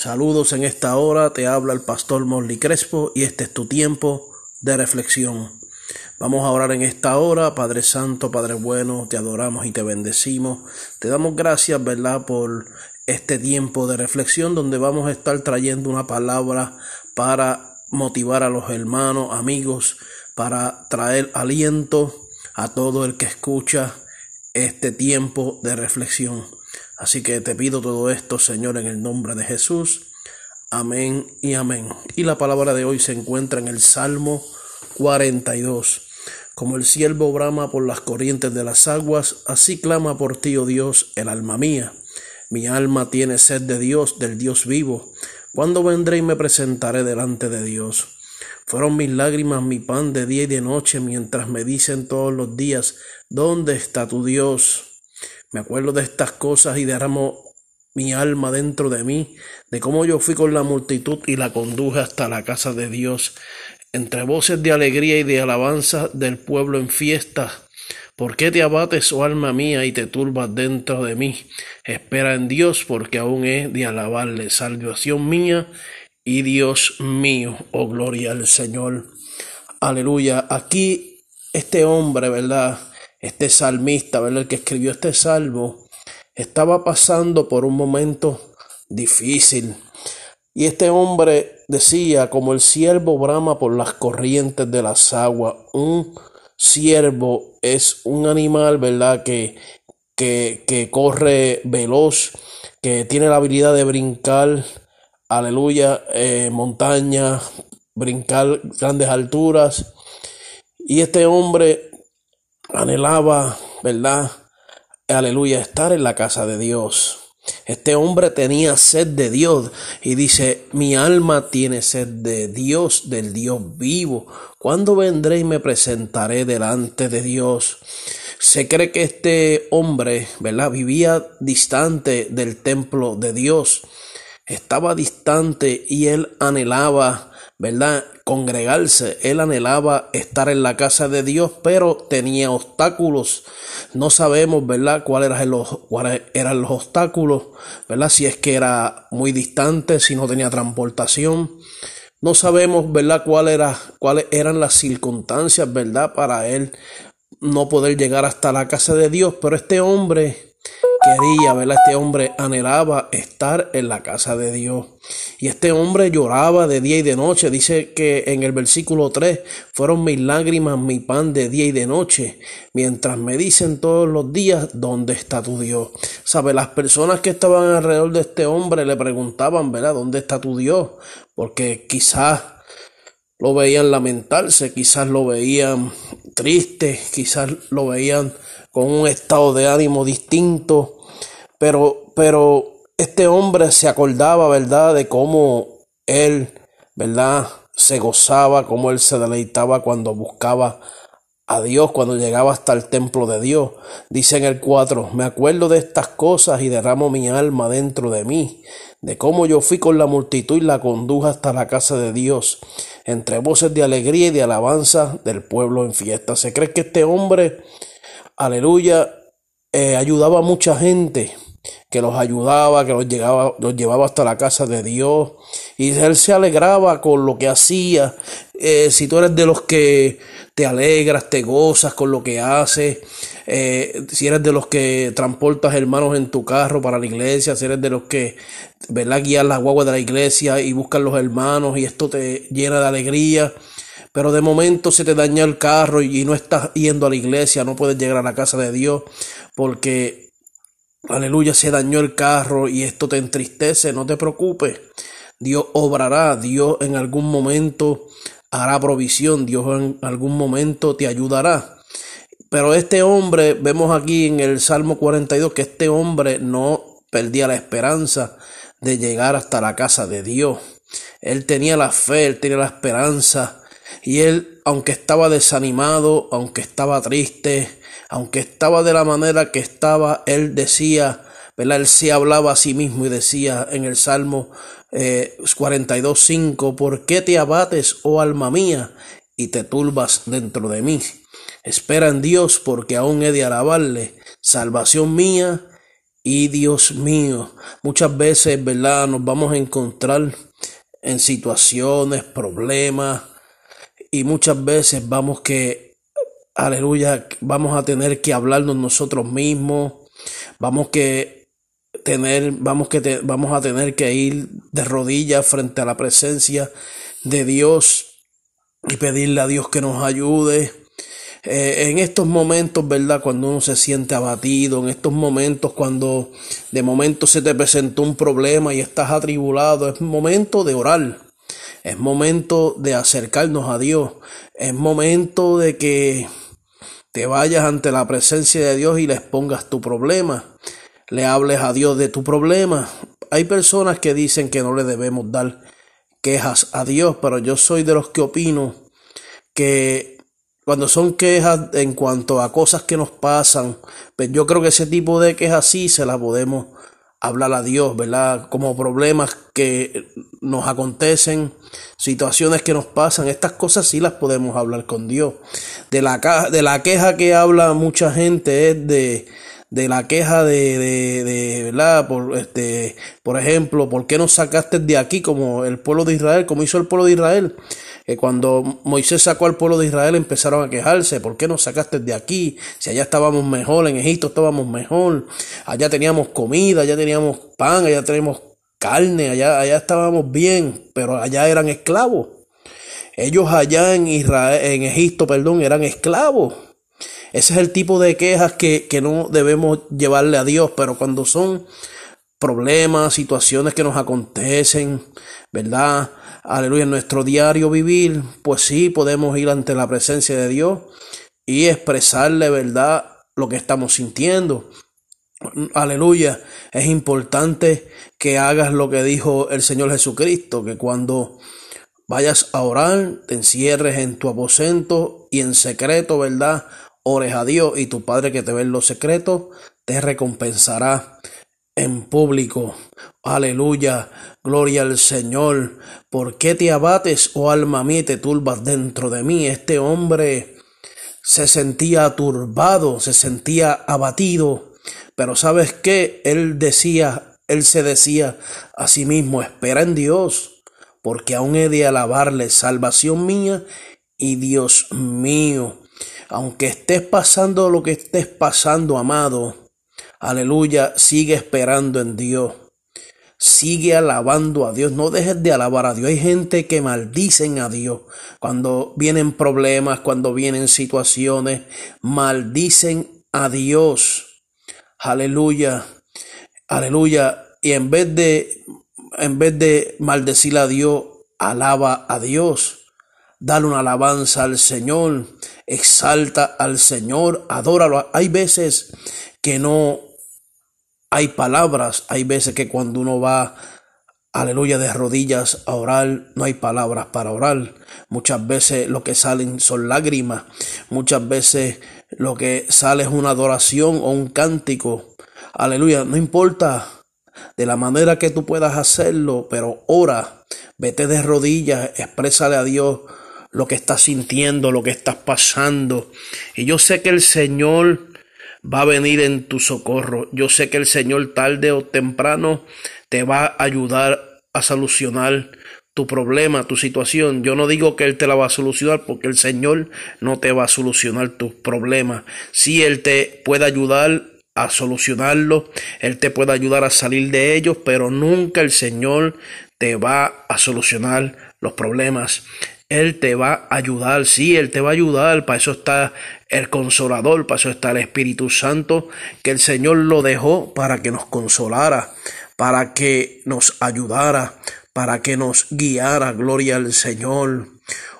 Saludos en esta hora, te habla el pastor Morley Crespo y este es tu tiempo de reflexión. Vamos a orar en esta hora, Padre Santo, Padre bueno, te adoramos y te bendecimos. Te damos gracias, ¿verdad?, por este tiempo de reflexión donde vamos a estar trayendo una palabra para motivar a los hermanos, amigos, para traer aliento a todo el que escucha este tiempo de reflexión. Así que te pido todo esto, Señor, en el nombre de Jesús. Amén y amén. Y la palabra de hoy se encuentra en el Salmo 42. Como el siervo brama por las corrientes de las aguas, así clama por ti, oh Dios, el alma mía. Mi alma tiene sed de Dios, del Dios vivo. ¿Cuándo vendré y me presentaré delante de Dios? Fueron mis lágrimas mi pan de día y de noche, mientras me dicen todos los días, ¿dónde está tu Dios? Me acuerdo de estas cosas y derramo mi alma dentro de mí, de cómo yo fui con la multitud y la conduje hasta la casa de Dios, entre voces de alegría y de alabanza del pueblo en fiesta. ¿Por qué te abates, oh alma mía, y te turbas dentro de mí? Espera en Dios, porque aún he de alabarle, salvación mía y Dios mío. Oh, gloria al Señor. Aleluya. Aquí este hombre, ¿verdad? Este salmista, ¿verdad? El que escribió este salmo, estaba pasando por un momento difícil. Y este hombre decía, como el siervo brama por las corrientes de las aguas, un siervo es un animal, ¿verdad? Que, que, que corre veloz, que tiene la habilidad de brincar, aleluya, eh, montaña, brincar grandes alturas. Y este hombre anhelaba, ¿verdad? Aleluya, estar en la casa de Dios. Este hombre tenía sed de Dios y dice, mi alma tiene sed de Dios, del Dios vivo. ¿Cuándo vendré y me presentaré delante de Dios? Se cree que este hombre, ¿verdad? Vivía distante del templo de Dios. Estaba distante y él anhelaba, ¿verdad? Congregarse. Él anhelaba estar en la casa de Dios, pero tenía obstáculos no sabemos, ¿verdad?, cuáles eran los, cuáles eran los obstáculos, ¿verdad? Si es que era muy distante, si no tenía transportación. No sabemos, ¿verdad?, cuál era, cuáles eran las circunstancias, ¿verdad?, para él no poder llegar hasta la casa de Dios. Pero este hombre quería, ¿verdad? Este hombre anhelaba estar en la casa de Dios. Y este hombre lloraba de día y de noche. Dice que en el versículo 3 fueron mis lágrimas, mi pan de día y de noche. Mientras me dicen todos los días, ¿dónde está tu Dios? ¿Sabe? Las personas que estaban alrededor de este hombre le preguntaban, ¿verdad? ¿Dónde está tu Dios? Porque quizás lo veían lamentarse, quizás lo veían triste, quizás lo veían con un estado de ánimo distinto, pero, pero este hombre se acordaba, ¿verdad?, de cómo él, ¿verdad?, se gozaba, cómo él se deleitaba cuando buscaba a Dios, cuando llegaba hasta el templo de Dios. Dice en el 4, me acuerdo de estas cosas y derramo mi alma dentro de mí, de cómo yo fui con la multitud y la conduje hasta la casa de Dios, entre voces de alegría y de alabanza del pueblo en fiesta. Se cree que este hombre aleluya, eh, ayudaba a mucha gente, que los ayudaba, que los, llegaba, los llevaba hasta la casa de Dios, y él se alegraba con lo que hacía. Eh, si tú eres de los que te alegras, te gozas con lo que haces, eh, si eres de los que transportas hermanos en tu carro para la iglesia, si eres de los que, ¿verdad?, guías las guaguas de la iglesia y buscan los hermanos y esto te llena de alegría pero de momento se te daña el carro y no estás yendo a la iglesia, no puedes llegar a la casa de Dios porque, aleluya, se dañó el carro y esto te entristece, no te preocupes. Dios obrará, Dios en algún momento hará provisión, Dios en algún momento te ayudará. Pero este hombre, vemos aquí en el Salmo 42 que este hombre no perdía la esperanza de llegar hasta la casa de Dios. Él tenía la fe, él tenía la esperanza y él, aunque estaba desanimado, aunque estaba triste, aunque estaba de la manera que estaba, él decía, ¿verdad? Él se hablaba a sí mismo y decía en el Salmo eh, 42.5, ¿por qué te abates, oh alma mía, y te turbas dentro de mí? Espera en Dios, porque aún he de alabarle, salvación mía Y Dios mío, muchas veces, ¿verdad? Nos vamos a encontrar en situaciones, problemas, y muchas veces vamos que, aleluya, vamos a tener que hablarnos nosotros mismos, vamos que tener, vamos que vamos a tener que ir de rodillas frente a la presencia de Dios y pedirle a Dios que nos ayude. Eh, en estos momentos, ¿verdad? Cuando uno se siente abatido, en estos momentos cuando de momento se te presentó un problema y estás atribulado, es momento de orar, es momento de acercarnos a Dios, es momento de que te vayas ante la presencia de Dios y le expongas tu problema, le hables a Dios de tu problema. Hay personas que dicen que no le debemos dar quejas a Dios, pero yo soy de los que opino que cuando son quejas en cuanto a cosas que nos pasan, pues yo creo que ese tipo de quejas sí se las podemos hablar a Dios, ¿verdad? Como problemas que nos acontecen, situaciones que nos pasan, estas cosas sí las podemos hablar con Dios. De la, de la queja que habla mucha gente es de, de la queja de, de, de, ¿verdad? Por, este, por ejemplo, ¿por qué nos sacaste de aquí como el pueblo de Israel, como hizo el pueblo de Israel? que cuando Moisés sacó al pueblo de Israel empezaron a quejarse, ¿por qué nos sacaste de aquí? Si allá estábamos mejor, en Egipto estábamos mejor, allá teníamos comida, allá teníamos pan, allá teníamos carne, allá, allá estábamos bien, pero allá eran esclavos. Ellos allá en Israel, en Egipto, perdón, eran esclavos. Ese es el tipo de quejas que, que no debemos llevarle a Dios, pero cuando son problemas, situaciones que nos acontecen, ¿verdad? aleluya, en nuestro diario vivir, pues sí podemos ir ante la presencia de Dios y expresarle, ¿verdad?, lo que estamos sintiendo. Aleluya, es importante que hagas lo que dijo el Señor Jesucristo, que cuando vayas a orar, te encierres en tu aposento y en secreto, ¿verdad? Ores a Dios y tu Padre que te ve en los secretos, te recompensará en público. Aleluya, gloria al Señor. ¿Por qué te abates, oh alma mía, y te turbas dentro de mí? Este hombre se sentía turbado, se sentía abatido, pero ¿sabes qué? Él decía, él se decía a sí mismo, espera en Dios, porque aún he de alabarle, salvación mía y Dios mío. Aunque estés pasando lo que estés pasando, amado, Aleluya, sigue esperando en Dios. Sigue alabando a Dios, no dejes de alabar a Dios. Hay gente que maldicen a Dios cuando vienen problemas, cuando vienen situaciones, maldicen a Dios. Aleluya, aleluya. Y en vez de, en vez de maldecir a Dios, alaba a Dios. Dale una alabanza al Señor, exalta al Señor, adóralo. Hay veces que no hay palabras, hay veces que cuando uno va, aleluya, de rodillas a orar, no hay palabras para orar. Muchas veces lo que salen son lágrimas, muchas veces lo que sale es una adoración o un cántico. Aleluya, no importa de la manera que tú puedas hacerlo, pero ora, vete de rodillas, exprésale a Dios lo que estás sintiendo, lo que estás pasando. Y yo sé que el Señor va a venir en tu socorro. Yo sé que el Señor tarde o temprano te va a ayudar a solucionar tu problema, tu situación. Yo no digo que Él te la va a solucionar porque el Señor no te va a solucionar tus problemas. Si Él te puede ayudar a solucionarlo, Él te puede ayudar a salir de ellos, pero nunca el Señor te va a solucionar los problemas. Él te va a ayudar, sí, Él te va a ayudar, para eso está el consolador, para eso está el Espíritu Santo, que el Señor lo dejó para que nos consolara, para que nos ayudara, para que nos guiara, gloria al Señor.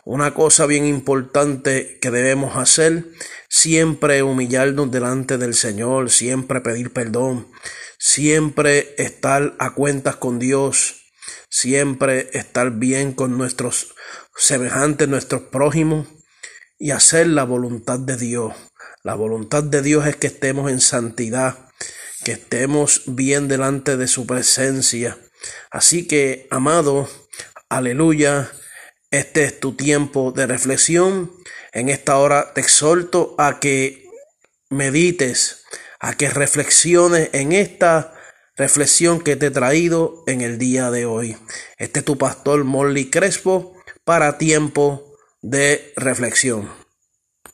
Una cosa bien importante que debemos hacer, siempre humillarnos delante del Señor, siempre pedir perdón, siempre estar a cuentas con Dios, siempre estar bien con nuestros semejantes, nuestros prójimos, y hacer la voluntad de Dios. La voluntad de Dios es que estemos en santidad, que estemos bien delante de su presencia. Así que, amado, aleluya, este es tu tiempo de reflexión. En esta hora te exhorto a que medites, a que reflexiones en esta reflexión que te he traído en el día de hoy. Este es tu pastor Molly Crespo para tiempo de reflexión.